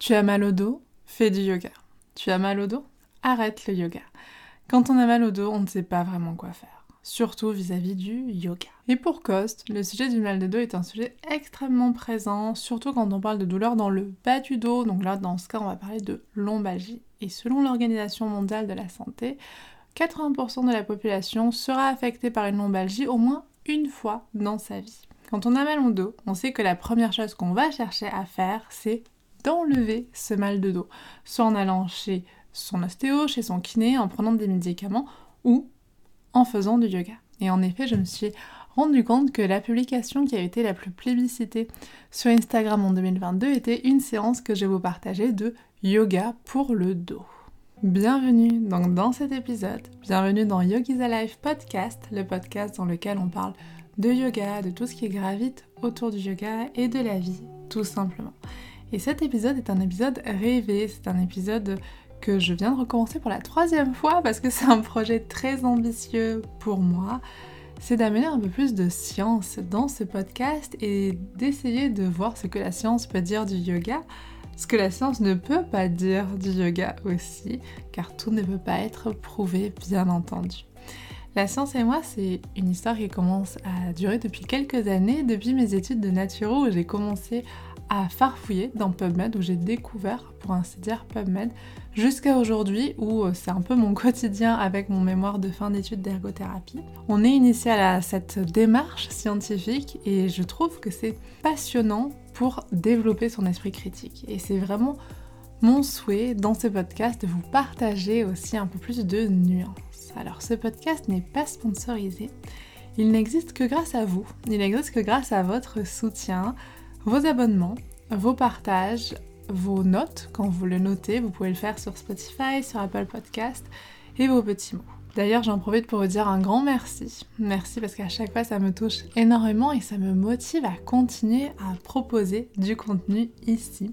Tu as mal au dos Fais du yoga. Tu as mal au dos Arrête le yoga. Quand on a mal au dos, on ne sait pas vraiment quoi faire, surtout vis-à-vis du yoga. Et pour cause, le sujet du mal de dos est un sujet extrêmement présent, surtout quand on parle de douleur dans le bas du dos. Donc là, dans ce cas, on va parler de lombalgie. Et selon l'Organisation mondiale de la santé, 80% de la population sera affectée par une lombalgie au moins une fois dans sa vie. Quand on a mal au dos, on sait que la première chose qu'on va chercher à faire, c'est d'enlever ce mal de dos, soit en allant chez son ostéo, chez son kiné, en prenant des médicaments ou en faisant du yoga. Et en effet, je me suis rendu compte que la publication qui a été la plus plébiscitée sur Instagram en 2022 était une séance que je vais vous partager de yoga pour le dos. Bienvenue donc dans cet épisode, bienvenue dans Yogi's Alive Podcast, le podcast dans lequel on parle de yoga, de tout ce qui gravite autour du yoga et de la vie, tout simplement. Et cet épisode est un épisode rêvé, c'est un épisode que je viens de recommencer pour la troisième fois parce que c'est un projet très ambitieux pour moi. C'est d'amener un peu plus de science dans ce podcast et d'essayer de voir ce que la science peut dire du yoga, ce que la science ne peut pas dire du yoga aussi, car tout ne peut pas être prouvé, bien entendu. La science et moi, c'est une histoire qui commence à durer depuis quelques années, depuis mes études de naturo où j'ai commencé farfouiller dans PubMed, où j'ai découvert, pour ainsi dire, PubMed, jusqu'à aujourd'hui où euh, c'est un peu mon quotidien avec mon mémoire de fin d'études d'ergothérapie. On est initié à cette démarche scientifique et je trouve que c'est passionnant pour développer son esprit critique. Et c'est vraiment mon souhait dans ce podcast de vous partager aussi un peu plus de nuances. Alors ce podcast n'est pas sponsorisé, il n'existe que grâce à vous, il n'existe que grâce à votre soutien, vos abonnements, vos partages, vos notes quand vous le notez. Vous pouvez le faire sur Spotify, sur Apple Podcast et vos petits mots. D'ailleurs, j'en profite pour vous dire un grand merci. Merci parce qu'à chaque fois, ça me touche énormément et ça me motive à continuer à proposer du contenu ici.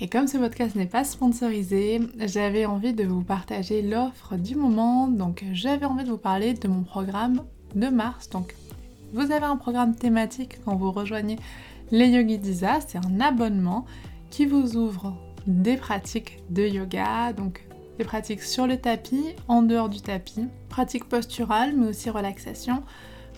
Et comme ce podcast n'est pas sponsorisé, j'avais envie de vous partager l'offre du moment. Donc, j'avais envie de vous parler de mon programme de mars. Donc, vous avez un programme thématique quand vous rejoignez les Yogi Disa, c'est un abonnement qui vous ouvre des pratiques de yoga, donc des pratiques sur le tapis, en dehors du tapis, pratiques posturales mais aussi relaxation,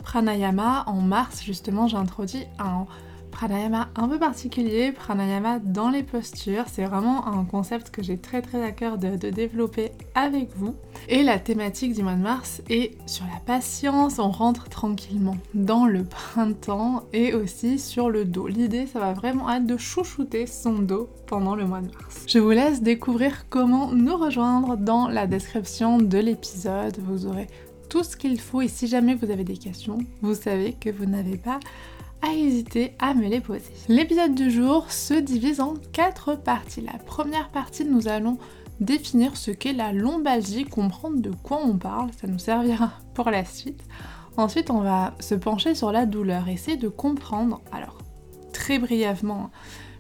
pranayama. En mars justement j'ai introduit un pranayama un peu particulier, pranayama dans les postures. C'est vraiment un concept que j'ai très très à cœur de, développer avec vous. Et la thématique du mois de mars est sur la patience, on rentre tranquillement dans le printemps et aussi sur le dos. L'idée, ça va vraiment être de chouchouter son dos pendant le mois de mars. Je vous laisse découvrir comment nous rejoindre dans la description de l'épisode. Vous aurez tout ce qu'il faut et si jamais vous avez des questions, vous savez que vous n'avez pas à hésiter à me les poser. L'épisode du jour se divise en quatre parties. La première partie, nous allons définir ce qu'est la lombalgie, comprendre de quoi on parle, ça nous servira pour la suite. Ensuite, on va se pencher sur la douleur, essayer de comprendre, alors très brièvement,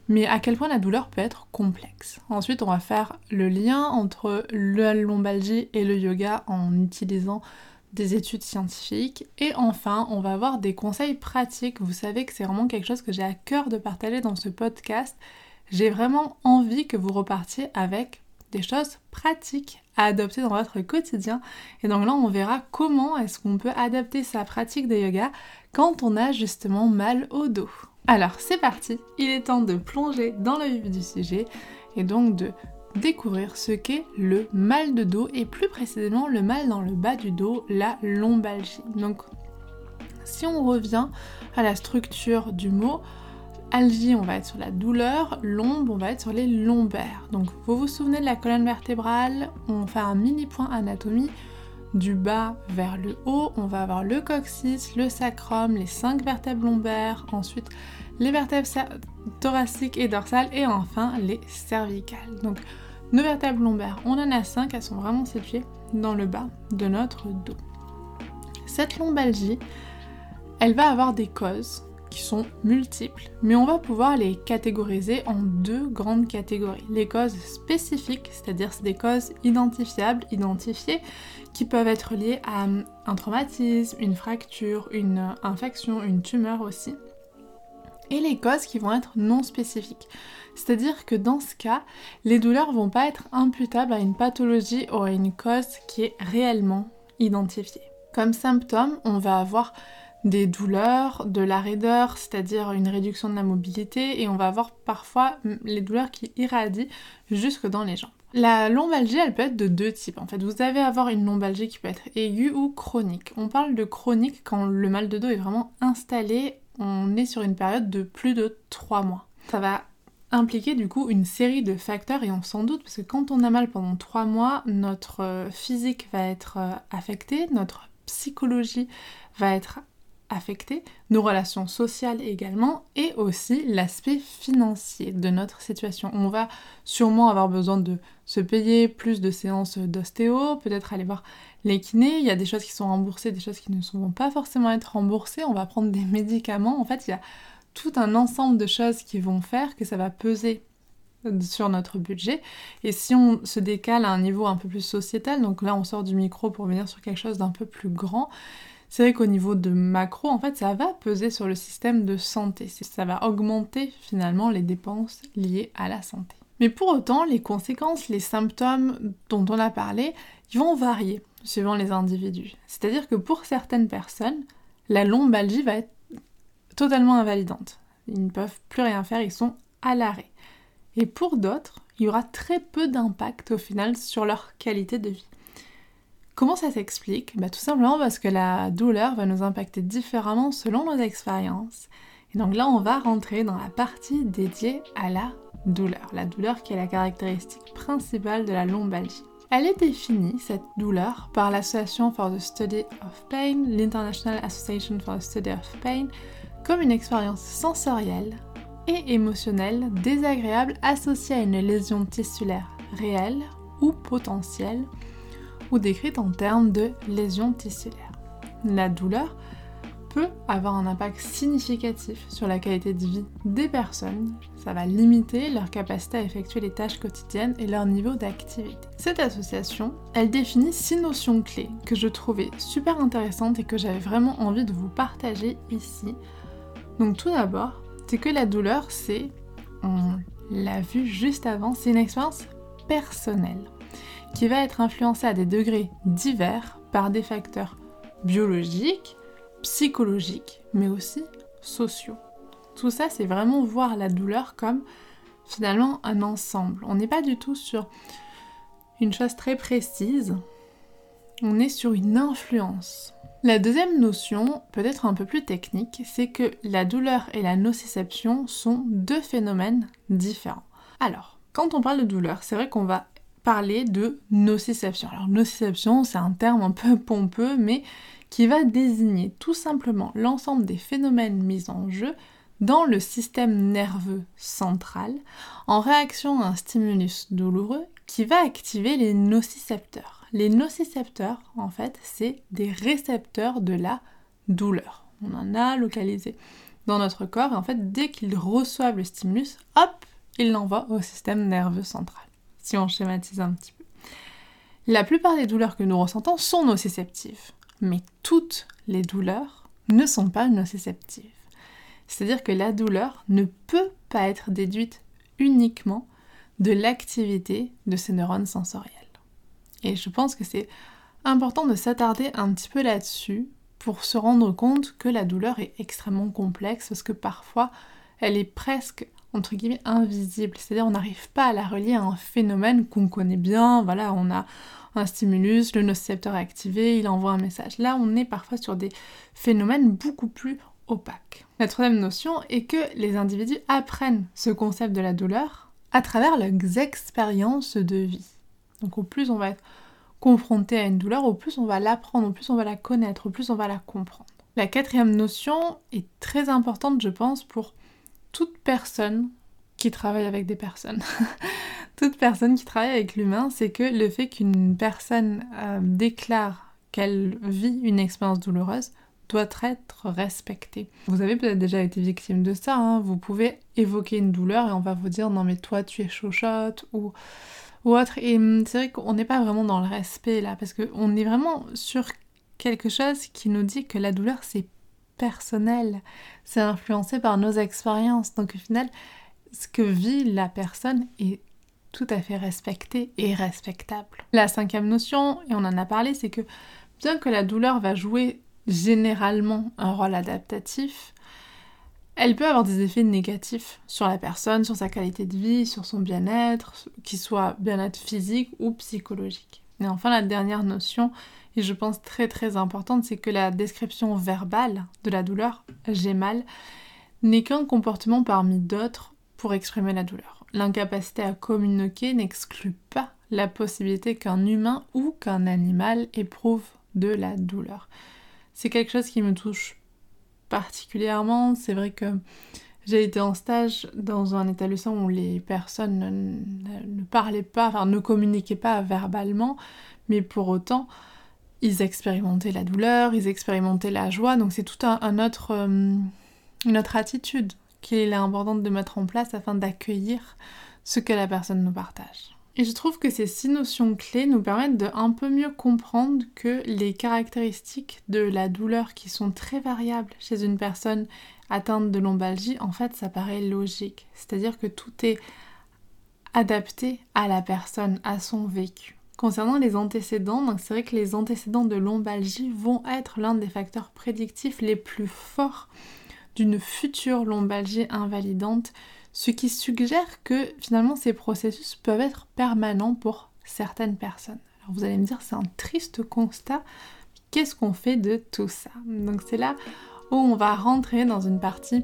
mais à quel point la douleur peut être complexe. Ensuite, on va faire le lien entre la lombalgie et le yoga en utilisant des études scientifiques. Et enfin, on va avoir des conseils pratiques. Vous savez que c'est vraiment quelque chose que j'ai à cœur de partager dans ce podcast. J'ai vraiment envie que vous repartiez avec des choses pratiques à adopter dans votre quotidien. Et donc là, on verra comment est-ce qu'on peut adapter sa pratique de yoga quand on a justement mal au dos. Alors c'est parti, il est temps de plonger dans le vif du sujet et donc de découvrir ce qu'est le mal de dos et plus précisément le mal dans le bas du dos, la lombalgie. Donc si on revient à la structure du mot, algie on va être sur la douleur, lombe on va être sur les lombaires. Donc vous vous souvenez de la colonne vertébrale, on fait un mini point anatomie du bas vers le haut, on va avoir le coccyx, le sacrum, les cinq vertèbres lombaires, ensuite les vertèbres thoraciques et dorsales et enfin les cervicales. Donc nos vertèbres lombaires, on en a 5, elles sont vraiment situées dans le bas de notre dos. Cette lombalgie, elle va avoir des causes qui sont multiples, mais on va pouvoir les catégoriser en deux grandes catégories. Les causes spécifiques, c'est-à-dire c'est des causes identifiables, identifiées, qui peuvent être liées à un traumatisme, une fracture, une infection, une tumeur aussi. et les causes qui vont être non spécifiques. C'est-à-dire que dans ce cas, les douleurs vont pas être imputables à une pathologie ou à une cause qui est réellement identifiée. Comme symptôme, on va avoir des douleurs, de la raideur, c'est-à-dire une réduction de la mobilité, et on va avoir parfois les douleurs qui irradient jusque dans les jambes. La lombalgie, elle peut être de deux types. En fait, vous avez avoir une lombalgie qui peut être aiguë ou chronique. On parle de chronique quand le mal de dos est vraiment installé. On est sur une période de plus de 3 mois. Ça va impliquer du coup une série de facteurs et on s'en doute parce que quand on a mal pendant 3 mois, notre euh, physique va être euh, affecté, notre psychologie va être affecter nos relations sociales également, et aussi l'aspect financier de notre situation. On va sûrement avoir besoin de se payer plus de séances d'ostéo, peut-être aller voir les kinés, il y a des choses qui sont remboursées, des choses qui ne vont pas forcément être remboursées, on va prendre des médicaments, en fait il y a tout un ensemble de choses qui vont faire que ça va peser sur notre budget. Et si on se décale à un niveau un peu plus sociétal, donc là on sort du micro pour venir sur quelque chose d'un peu plus grand, c'est vrai qu'au niveau de macro, en fait, ça va peser sur le système de santé. Ça va augmenter finalement les dépenses liées à la santé. Mais pour autant, les conséquences, les symptômes dont on a parlé, ils vont varier suivant les individus. C'est-à-dire que pour certaines personnes, la lombalgie va être totalement invalidante. Ils ne peuvent plus rien faire, ils sont à l'arrêt. Et pour d'autres, il y aura très peu d'impact au final sur leur qualité de vie. Comment ça s'explique? Bah, Tout simplement parce que la douleur va nous impacter différemment selon nos expériences. Et donc là, on va rentrer dans la partie dédiée à la douleur. La douleur qui est la caractéristique principale de la lombalgie. Elle est définie, cette douleur, par l'Association for the Study of Pain, l'International Association for the Study of Pain, comme une expérience sensorielle et émotionnelle désagréable associée à une lésion tissulaire réelle ou potentielle ou décrite en termes de lésions tissulaires. La douleur peut avoir un impact significatif sur la qualité de vie des personnes. Ça va limiter leur capacité à effectuer les tâches quotidiennes et leur niveau d'activité. Cette association, elle définit six notions clés que je trouvais super intéressantes et que j'avais vraiment envie de vous partager ici. Donc tout d'abord, c'est que la douleur, c'est, on l'a vu juste avant, c'est une expérience personnelle qui va être influencé à des degrés divers par des facteurs biologiques, psychologiques, mais aussi sociaux. Tout ça, c'est vraiment voir la douleur comme finalement un ensemble. On n'est pas du tout sur une chose très précise, on est sur une influence. La deuxième notion, peut-être un peu plus technique, c'est que la douleur et la nociception sont deux phénomènes différents. Alors, quand on parle de douleur, c'est vrai qu'on va parler de nociception. Alors nociception, c'est un terme un peu pompeux, mais qui va désigner tout simplement l'ensemble des phénomènes mis en jeu dans le système nerveux central en réaction à un stimulus douloureux qui va activer les nocicepteurs. Les nocicepteurs, en fait, c'est des récepteurs de la douleur. On en a localisé dans notre corps et en fait, dès qu'ils reçoivent le stimulus, hop, ils l'envoient au système nerveux central si on schématise un petit peu. La plupart des douleurs que nous ressentons sont nociceptives, mais toutes les douleurs ne sont pas nociceptives. C'est-à-dire que la douleur ne peut pas être déduite uniquement de l'activité de ces neurones sensoriels. Et je pense que c'est important de s'attarder un petit peu là-dessus pour se rendre compte que la douleur est extrêmement complexe parce que parfois elle est presque entre guillemets invisible, c'est-à-dire on n'arrive pas à la relier à un phénomène qu'on connaît bien, voilà, on a un stimulus, le nocicepteur est activé, il envoie un message. Là, on est parfois sur des phénomènes beaucoup plus opaques. La troisième notion est que les individus apprennent ce concept de la douleur à travers leurs expériences de vie. Donc au plus on va être confronté à une douleur, au plus on va l'apprendre, au plus on va la connaître, au plus on va la comprendre. La quatrième notion est très importante, je pense, pour toute personne qui travaille avec des personnes, toute personne qui travaille avec l'humain, c'est que le fait qu'une personne euh, déclare qu'elle vit une expérience douloureuse doit être respectée. Vous avez peut-être déjà été victime de ça, hein. vous pouvez évoquer une douleur et on va vous dire non mais toi tu es chochotte ou, ou autre. Et hum, c'est vrai qu'on n'est pas vraiment dans le respect là, parce qu'on est vraiment sur quelque chose qui nous dit que la douleur c'est personnel, c'est influencé par nos expériences. Donc au final, ce que vit la personne est tout à fait respecté et respectable. La cinquième notion, et on en a parlé, c'est que bien que la douleur va jouer généralement un rôle adaptatif, elle peut avoir des effets négatifs sur la personne, sur sa qualité de vie, sur son bien-être, qu'il soit bien-être physique ou psychologique. Et enfin, la dernière notion, et je pense très très importante, c'est que la description verbale de la douleur, j'ai mal, n'est qu'un comportement parmi d'autres pour exprimer la douleur. L'incapacité à communiquer n'exclut pas la possibilité qu'un humain ou qu'un animal éprouve de la douleur. C'est quelque chose qui me touche particulièrement. C'est vrai que j'ai été en stage dans un établissement où les personnes ne, parlaient pas, enfin ne communiquaient pas verbalement, mais pour autant, ils expérimentaient la douleur, ils expérimentaient la joie, donc c'est tout un, autre, euh, une autre attitude qu'il est important de mettre en place afin d'accueillir ce que la personne nous partage. Et je trouve que ces six notions clés nous permettent de un peu mieux comprendre que les caractéristiques de la douleur qui sont très variables chez une personne atteinte de lombalgie, en fait, ça paraît logique. C'est-à-dire que tout est adapté à la personne, à son vécu. Concernant les antécédents, c'est vrai que les antécédents de lombalgie vont être l'un des facteurs prédictifs les plus forts d'une future lombalgie invalidante ce qui suggère que finalement ces processus peuvent être permanents pour certaines personnes. Alors vous allez me dire c'est un triste constat, qu'est-ce qu'on fait de tout ça? Donc c'est là où on va rentrer dans une partie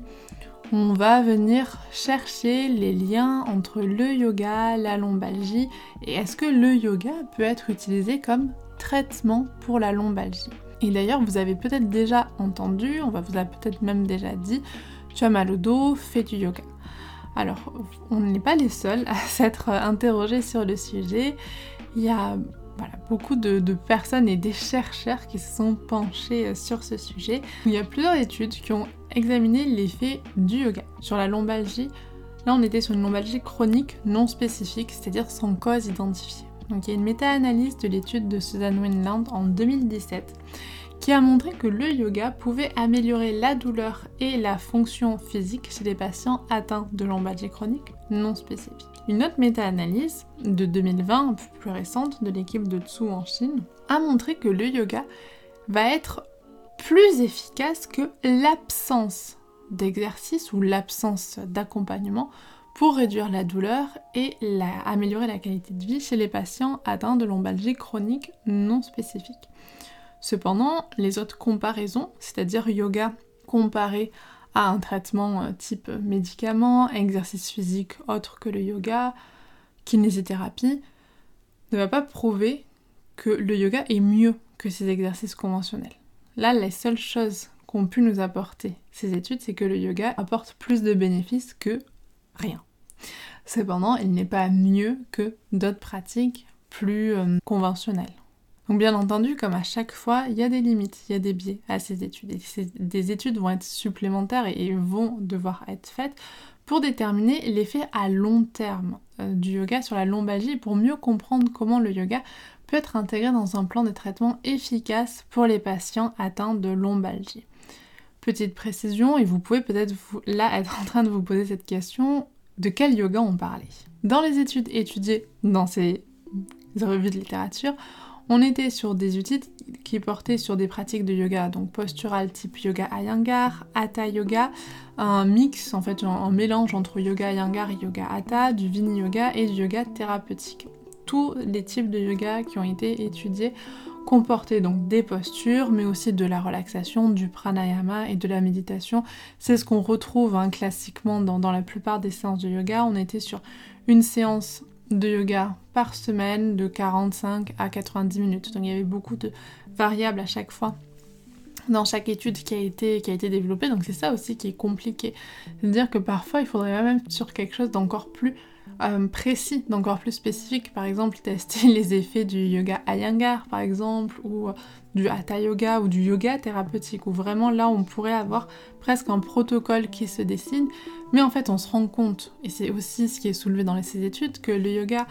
où on va venir chercher les liens entre le yoga, la lombalgie et est-ce que le yoga peut être utilisé comme traitement pour la lombalgie? Et d'ailleurs, vous avez peut-être déjà entendu, on va vous a peut-être même déjà dit, tu as mal au dos, fais du yoga. Alors, on n'est pas les seuls à s'être interrogés sur le sujet. Il y a beaucoup de, personnes et des chercheurs qui se sont penchés euh, sur ce sujet. Il y a plusieurs études qui ont examiné l'effet du yoga sur la lombalgie. Là, on était sur une lombalgie chronique non spécifique, c'est-à-dire sans cause identifiée. Donc, il y a une méta-analyse de l'étude de Susan Winland en 2017 qui a montré que le yoga pouvait améliorer la douleur et la fonction physique chez les patients atteints de lombalgie chronique non spécifique. Une autre méta-analyse de 2020, un peu plus récente, de l'équipe de Tsu en Chine, a montré que le yoga va être plus efficace que l'absence d'exercice ou l'absence d'accompagnement pour réduire la douleur et améliorer la qualité de vie chez les patients atteints de lombalgie chronique non spécifique. Cependant, les autres comparaisons, c'est-à-dire yoga comparé à un traitement euh, type médicament, exercice physique autre que le yoga, kinésithérapie, ne va pas prouver que le yoga est mieux que ces exercices conventionnels. Là, les seules choses qu'ont pu nous apporter ces études, c'est que le yoga apporte plus de bénéfices que rien. Cependant, il n'est pas mieux que d'autres pratiques plus euh, conventionnelles. Donc bien entendu, comme à chaque fois, il y a des limites, il y a des biais à ces études. Et des études vont être supplémentaires et vont devoir être faites pour déterminer l'effet à long terme euh, du yoga sur la lombalgie pour mieux comprendre comment le yoga peut être intégré dans un plan de traitement efficace pour les patients atteints de lombalgie. Petite précision, et vous pouvez peut-être là être en train de vous poser cette question, de quel yoga on parlait? Dans les études étudiées dans ces revues de littérature, on était sur des outils qui portaient sur des pratiques de yoga, donc postural type yoga Iyengar, hatha yoga, un mix en fait, un, mélange entre yoga Iyengar et yoga hatha, du vini yoga et du yoga thérapeutique. Tous les types de yoga qui ont été étudiés comportaient donc des postures, mais aussi de la relaxation, du pranayama et de la méditation. C'est ce qu'on retrouve hein, classiquement dans, dans la plupart des séances de yoga. On était sur une séance de yoga par semaine de 45 à 90 minutes. Donc il y avait beaucoup de variables à chaque fois dans chaque étude qui a été, qui a été développée. Donc c'est ça aussi qui est compliqué. C'est-à-dire que parfois il faudrait même sur quelque chose d'encore plus euh, précis, d'encore plus spécifique. Par exemple, tester les effets du yoga Iyengar, par exemple, ou euh, du Hatha Yoga, ou du yoga thérapeutique, où vraiment là, on pourrait avoir presque un protocole qui se dessine. Mais en fait, on se rend compte, et c'est aussi ce qui est soulevé dans ces études, que le yoga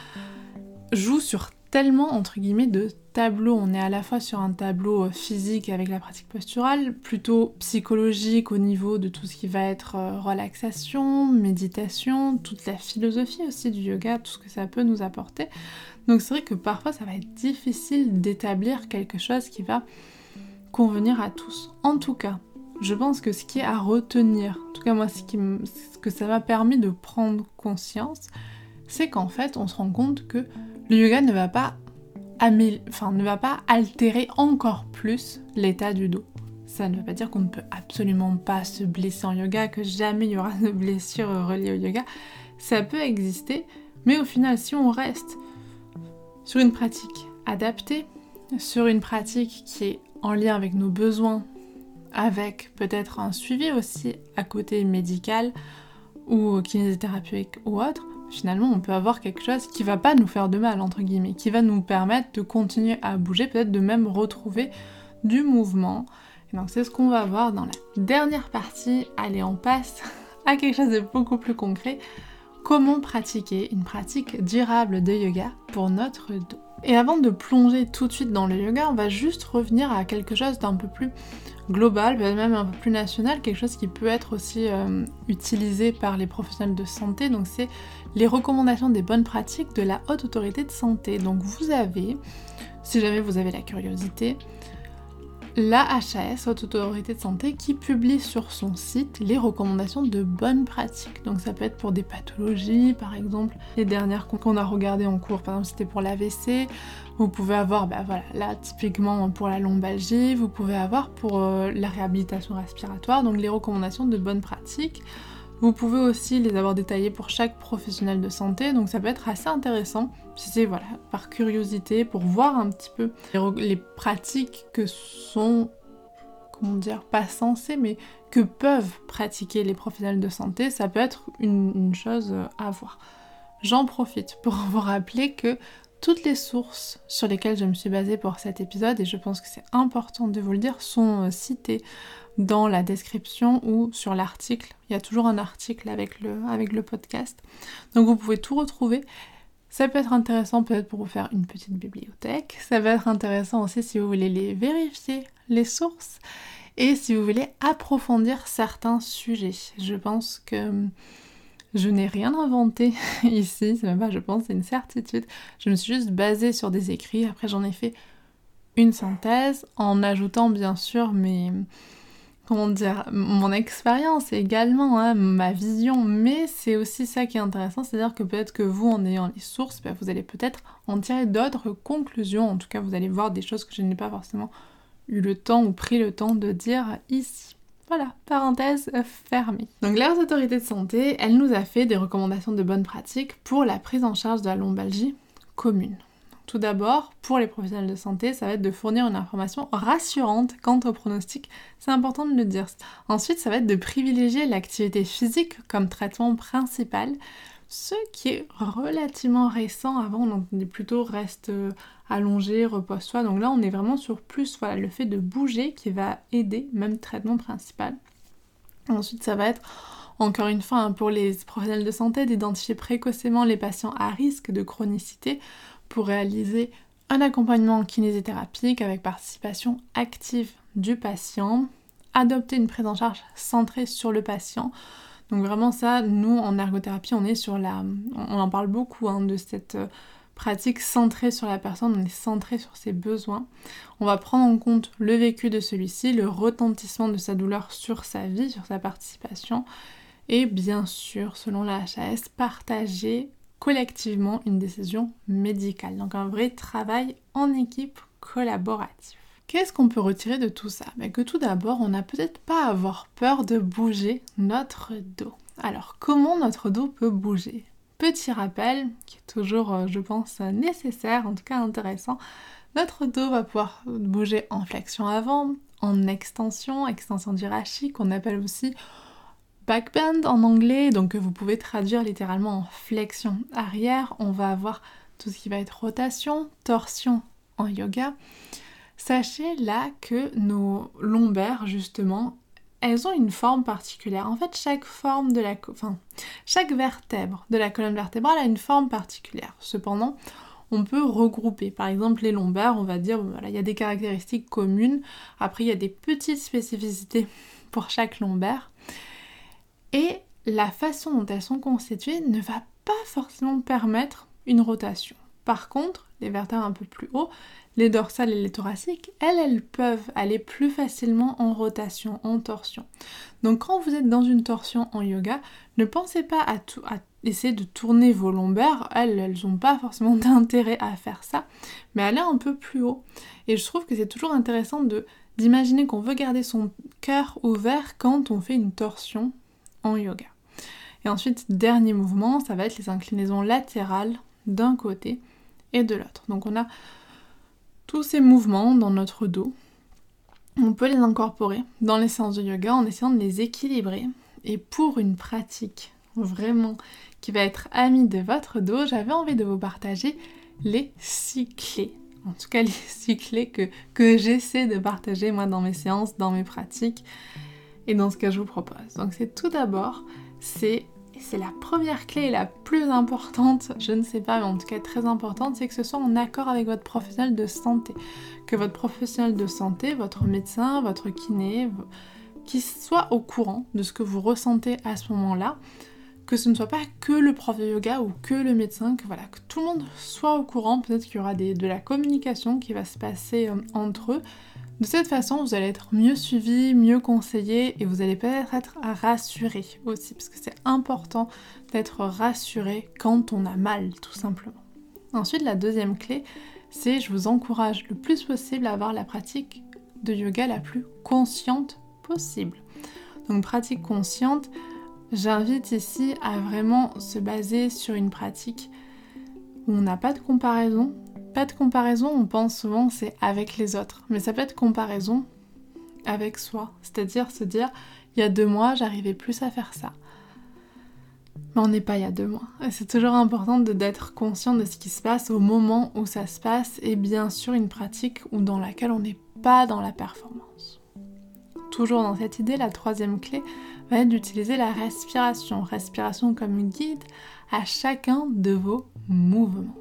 joue sur tellement entre guillemets de tableaux. On est à la fois sur un tableau euh, physique avec la pratique posturale, plutôt psychologique au niveau de tout ce qui va être euh, relaxation, méditation, toute la philosophie aussi du yoga, tout ce que ça peut nous apporter. Donc c'est vrai que parfois ça va être difficile d'établir quelque chose qui va convenir à tous. En tout cas, je pense que ce qui est à retenir, en tout cas moi ce, qui ce que ça m'a permis de prendre conscience, c'est qu'en fait on se rend compte que le yoga ne va pas, ne va pas altérer encore plus l'état du dos. Ça ne veut pas dire qu'on ne peut absolument pas se blesser en yoga, que jamais il y aura de blessure reliée au yoga. Ça peut exister, mais au final, si on reste sur une pratique adaptée, sur une pratique qui est en lien avec nos besoins, avec peut-être un suivi aussi à côté médical ou kinésithérapeutique ou autre, finalement on peut avoir quelque chose qui va pas nous faire de mal entre guillemets, qui va nous permettre de continuer à bouger, peut-être de même retrouver du mouvement. Et donc c'est ce qu'on va voir dans la dernière partie. Allez, on passe à quelque chose de beaucoup plus concret. Comment pratiquer une pratique durable de yoga pour notre dos? Et avant de plonger tout de suite dans le yoga, on va juste revenir à quelque chose d'un peu plus global, peut-être même un peu plus national, quelque chose qui peut être aussi euh, utilisé par les professionnels de santé. Donc c'est les recommandations des bonnes pratiques de la haute autorité de santé. Donc vous avez, si jamais vous avez la curiosité, la HAS, Haute Autorité de Santé, qui publie sur son site les recommandations de bonnes pratiques. Donc ça peut être pour des pathologies, par exemple, les dernières qu'on a regardées en cours, par exemple c'était pour l'AVC, vous pouvez avoir, bah voilà, là typiquement pour la lombalgie, vous pouvez avoir pour euh, la réhabilitation respiratoire, donc les recommandations de bonnes pratiques. Vous pouvez aussi les avoir détaillées pour chaque professionnel de santé, donc ça peut être assez intéressant, si c'est voilà, par curiosité, pour voir un petit peu les, pratiques que sont, comment dire, pas censées, mais que peuvent pratiquer les professionnels de santé, ça peut être une, chose à voir. J'en profite pour vous rappeler que toutes les sources sur lesquelles je me suis basée pour cet épisode, et je pense que c'est important de vous le dire, sont citées dans la description ou sur l'article. Il y a toujours un article avec le, podcast. Donc vous pouvez tout retrouver. Ça peut être intéressant peut-être pour vous faire une petite bibliothèque. Ça peut être intéressant aussi si vous voulez les vérifier, les sources, et si vous voulez approfondir certains sujets. Je pense que je n'ai rien inventé ici, c'est même pas je pense, c'est une certitude. Je me suis juste basée sur des écrits, après j'en ai fait une synthèse en ajoutant bien sûr mes, comment dire, mon expérience également, hein, ma vision, mais c'est aussi ça qui est intéressant, c'est-à-dire que peut-être que vous, en ayant les sources, bah, vous allez peut-être en tirer d'autres conclusions, en tout cas vous allez voir des choses que je n'ai pas forcément eu le temps ou pris le temps de dire ici. Voilà, parenthèse fermée. Donc la autorité de santé, elle nous a fait des recommandations de bonnes pratiques pour la prise en charge de la lombalgie commune. Tout d'abord, pour les professionnels de santé, ça va être de fournir une information rassurante quant au pronostic. C'est important de le dire. Ensuite, ça va être de privilégier l'activité physique comme traitement principal, ce qui est relativement récent. Avant, on entendait plutôt reste euh, allongé, repose-toi. Donc là, on est vraiment sur plus voilà, le fait de bouger qui va aider, même traitement principal. Ensuite, ça va être encore une fois hein, pour les professionnels de santé d'identifier précocement les patients à risque de chronicité pour réaliser un accompagnement kinésithérapique avec participation active du patient, adopter une prise en charge centrée sur le patient. Donc vraiment ça, nous en ergothérapie, on est sur la, on en parle beaucoup hein, de cette euh, pratique centrée sur la personne, on est centré sur ses besoins. On va prendre en compte le vécu de celui-ci, le retentissement de sa douleur sur sa vie, sur sa participation, et bien sûr, selon la HAS, partager collectivement une décision médicale. Donc un vrai travail en équipe collaboratif. Qu'est-ce qu'on peut retirer de tout ça? Ben Que tout d'abord, on n'a peut-être pas à avoir peur de bouger notre dos. Alors comment notre dos peut bouger? Petit rappel, qui est toujours, euh, je pense, nécessaire, en tout cas intéressant, notre dos va pouvoir bouger en flexion avant, en extension, extension du qu'on appelle aussi backbend en anglais, donc vous pouvez traduire littéralement en flexion arrière. On va avoir tout ce qui va être rotation, torsion en yoga. Sachez là que nos lombaires, justement, elles ont une forme particulière. En fait, chaque forme de la, enfin, chaque vertèbre de la colonne vertébrale a une forme particulière. Cependant, on peut regrouper. Par exemple, les lombaires, on va dire, voilà, il y a des caractéristiques communes. Après, il y a des petites spécificités pour chaque lombaire. Et la façon dont elles sont constituées ne va pas forcément permettre une rotation. Par contre, les vertèbres un peu plus haut, les dorsales et les thoraciques, elles, elles peuvent aller plus facilement en rotation, en torsion. Donc quand vous êtes dans une torsion en yoga, ne pensez pas à, à essayer de tourner vos lombaires. Elles, elles n'ont pas forcément d'intérêt à faire ça, mais aller un peu plus haut. Et je trouve que c'est toujours intéressant d'imaginer qu'on veut garder son cœur ouvert quand on fait une torsion en yoga. Et ensuite, dernier mouvement, ça va être les inclinaisons latérales d'un côté et de l'autre. Donc on a tous ces mouvements dans notre dos. On peut les incorporer dans les séances de yoga en essayant de les équilibrer. Et pour une pratique vraiment qui va être amie de votre dos, j'avais envie de vous partager les six clés. En tout cas, les six clés que, que j'essaie de partager moi dans mes séances, dans mes pratiques et dans ce que je vous propose. Donc c'est tout d'abord, c'est c'est la première clé la plus importante, je ne sais pas, mais en tout cas très importante, c'est que ce soit en accord avec votre professionnel de santé. Que votre professionnel de santé, votre médecin, votre kiné, qui soit au courant de ce que vous ressentez à ce moment-là, que ce ne soit pas que le prof de yoga ou que le médecin, que voilà, que tout le monde soit au courant, peut-être qu'il y aura de la communication qui va se passer euh, entre eux, de cette façon, vous allez être mieux suivi, mieux conseillé et vous allez peut-être être rassuré aussi, parce que c'est important d'être rassuré quand on a mal, tout simplement. Ensuite, la deuxième clé, c'est je vous encourage le plus possible à avoir la pratique de yoga la plus consciente possible. Donc pratique consciente, j'invite ici à vraiment se baser sur une pratique où on n'a pas de comparaison, pas de comparaison, on pense souvent c'est avec les autres, mais ça peut être comparaison avec soi, c'est-à-dire se dire il y a deux mois j'arrivais plus à faire ça. Mais on n'est pas il y a deux mois. C'est toujours important d'être conscient de ce qui se passe au moment où ça se passe et bien sûr une pratique où dans laquelle on n'est pas dans la performance. Toujours dans cette idée, la troisième clé va être d'utiliser la respiration. Respiration comme guide à chacun de vos mouvements.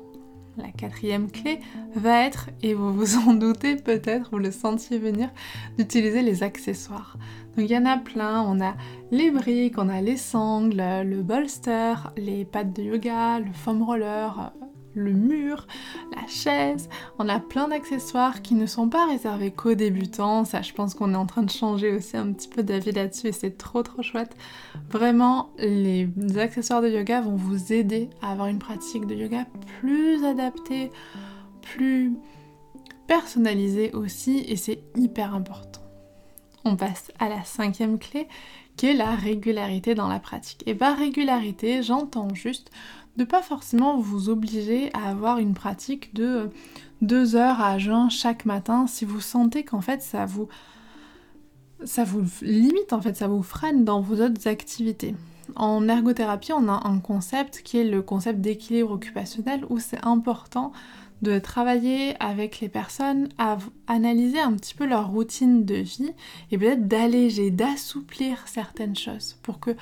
La quatrième clé va être, et vous vous en doutez peut-être, vous le sentiez venir, d'utiliser les accessoires. Donc il y en a plein, on a les briques, on a les sangles, le bolster, les pattes de yoga, le foam roller, le mur, la chaise. On a plein d'accessoires qui ne sont pas réservés qu'aux débutants. Ça, je pense qu'on est en train de changer aussi un petit peu d'avis là-dessus et c'est trop trop chouette. Vraiment, les accessoires de yoga vont vous aider à avoir une pratique de yoga plus adaptée, plus personnalisée aussi et c'est hyper important. On passe à la cinquième clé qui est la régularité dans la pratique. Et par régularité, j'entends juste de pas forcément vous obliger à avoir une pratique de deux heures à jeun chaque matin si vous sentez qu'en fait ça vous ça vous limite en fait, ça vous freine dans vos autres activités. En ergothérapie, on a un concept qui est le concept d'équilibre occupationnel où c'est important de travailler avec les personnes à analyser un petit peu leur routine de vie et peut-être d'alléger, d'assouplir certaines choses pour que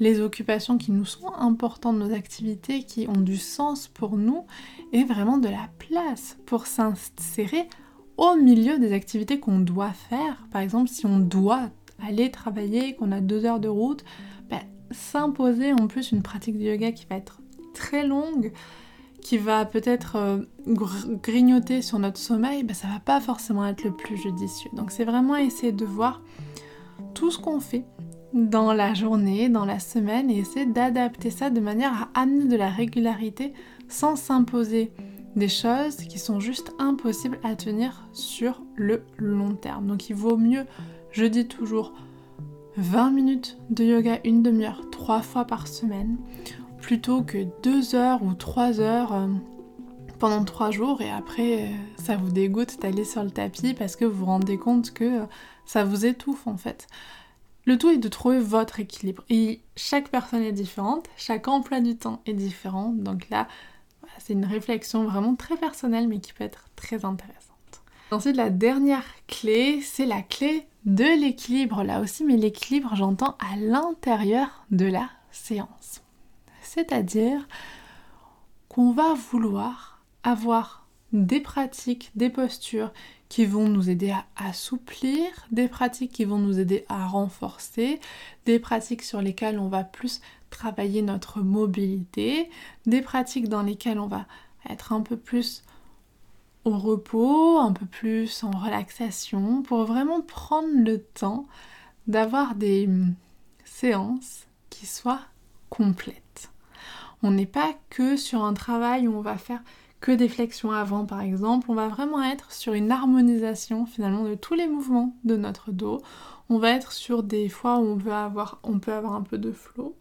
les occupations qui nous sont importantes, nos activités qui ont du sens pour nous, et vraiment de la place pour s'insérer au milieu des activités qu'on doit faire. Par exemple, si on doit aller travailler, qu'on a deux heures de route, ben, s'imposer en plus une pratique de yoga qui va être très longue, qui va peut-être euh, grignoter sur notre sommeil, ben, ça va pas forcément être le plus judicieux. Donc c'est vraiment essayer de voir tout ce qu'on fait dans la journée, dans la semaine, et essayer d'adapter ça de manière à amener de la régularité sans s'imposer des choses qui sont juste impossibles à tenir sur le long terme. Donc il vaut mieux, je dis toujours, 20 minutes de yoga, une demi-heure, trois fois par semaine, plutôt que 2 heures ou 3 heures euh, pendant 3 jours et après euh, ça vous dégoûte d'aller sur le tapis parce que vous vous rendez compte que euh, ça vous étouffe en fait. Le tout est de trouver votre équilibre. Et chaque personne est différente, chaque emploi du temps est différent. Donc là, c'est une réflexion vraiment très personnelle mais qui peut être très intéressante. Ensuite, la dernière clé, c'est la clé de l'équilibre là aussi, mais l'équilibre, j'entends à l'intérieur de la séance. C'est-à-dire qu'on va vouloir avoir des pratiques, des postures qui vont nous aider à assouplir, des pratiques qui vont nous aider à renforcer, des pratiques sur lesquelles on va plus travailler notre mobilité, des pratiques dans lesquelles on va être un peu plus au repos, un peu plus en relaxation, pour vraiment prendre le temps d'avoir des séances qui soient complètes. On n'est pas que sur un travail où on va faire que des flexions avant par exemple, on va vraiment être sur une harmonisation finalement de tous les mouvements de notre dos. On va être sur des fois où on peut avoir, on peut avoir un peu de flow,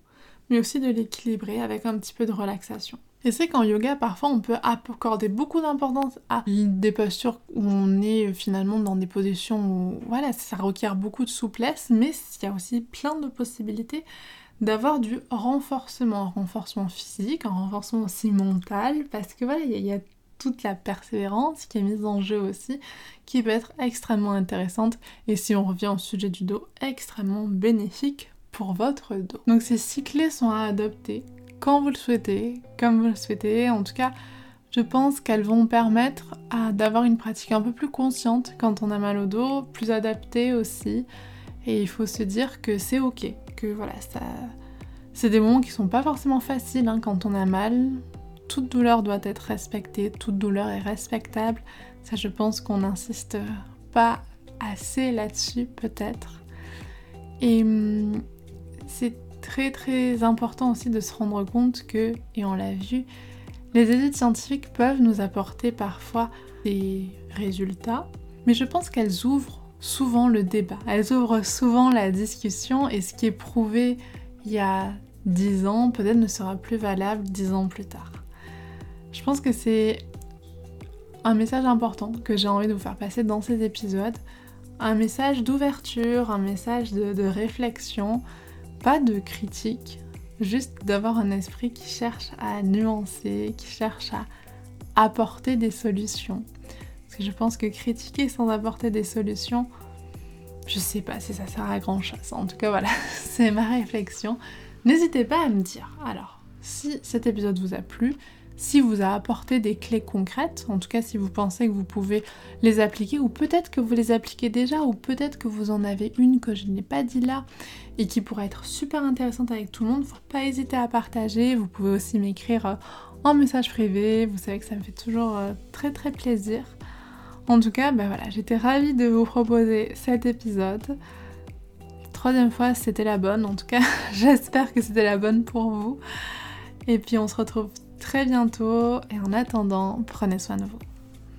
mais aussi de l'équilibrer avec un petit peu de relaxation. Et c'est qu'en yoga, parfois, on peut accorder beaucoup d'importance à des postures où on est finalement dans des positions où, voilà, ça requiert beaucoup de souplesse, mais il y a aussi plein de possibilités d'avoir du renforcement, un renforcement physique, un renforcement aussi mental, parce que voilà, il y, a toute la persévérance qui est mise en jeu aussi, qui peut être extrêmement intéressante, et si on revient au sujet du dos, extrêmement bénéfique pour votre dos. Donc ces cyclés sont à adopter quand vous le souhaitez, comme vous le souhaitez. En tout cas, je pense qu'elles vont permettre d'avoir une pratique un peu plus consciente quand on a mal au dos, plus adaptée aussi. Et il faut se dire que c'est ok, que voilà, ça, c'est des moments qui sont pas forcément faciles hein, quand on a mal. Toute douleur doit être respectée, toute douleur est respectable. Ça, je pense qu'on n'insiste pas assez là-dessus, peut-être. Et hum, c'est très très important aussi de se rendre compte que, et on l'a vu, les études scientifiques peuvent nous apporter parfois des résultats, mais je pense qu'elles ouvrent souvent le débat, elles ouvrent souvent la discussion et ce qui est prouvé il y a 10 ans peut-être ne sera plus valable 10 ans plus tard. Je pense que c'est un message important que j'ai envie de vous faire passer dans ces épisodes, un message d'ouverture, un message de, de réflexion, pas de critique, juste d'avoir un esprit qui cherche à nuancer, qui cherche à apporter des solutions. Parce que je pense que critiquer sans apporter des solutions, je sais pas si ça sert à grand chose. En tout cas, voilà, c'est ma réflexion. N'hésitez pas à me dire. Alors, si cet épisode vous a plu, si vous a apporté des clés concrètes, en tout cas si vous pensez que vous pouvez les appliquer, ou peut-être que vous les appliquez déjà, ou peut-être que vous en avez une que je n'ai pas dit là et qui pourrait être super intéressante avec tout le monde, faut pas hésiter à partager. Vous pouvez aussi m'écrire euh, en message privé, vous savez que ça me fait toujours euh, très très plaisir. En tout cas, ben voilà, j'étais ravie de vous proposer cet épisode. Troisième fois, c'était la bonne. En tout cas, j'espère que c'était la bonne pour vous. Et puis on se retrouve très bientôt et en attendant, prenez soin de vous.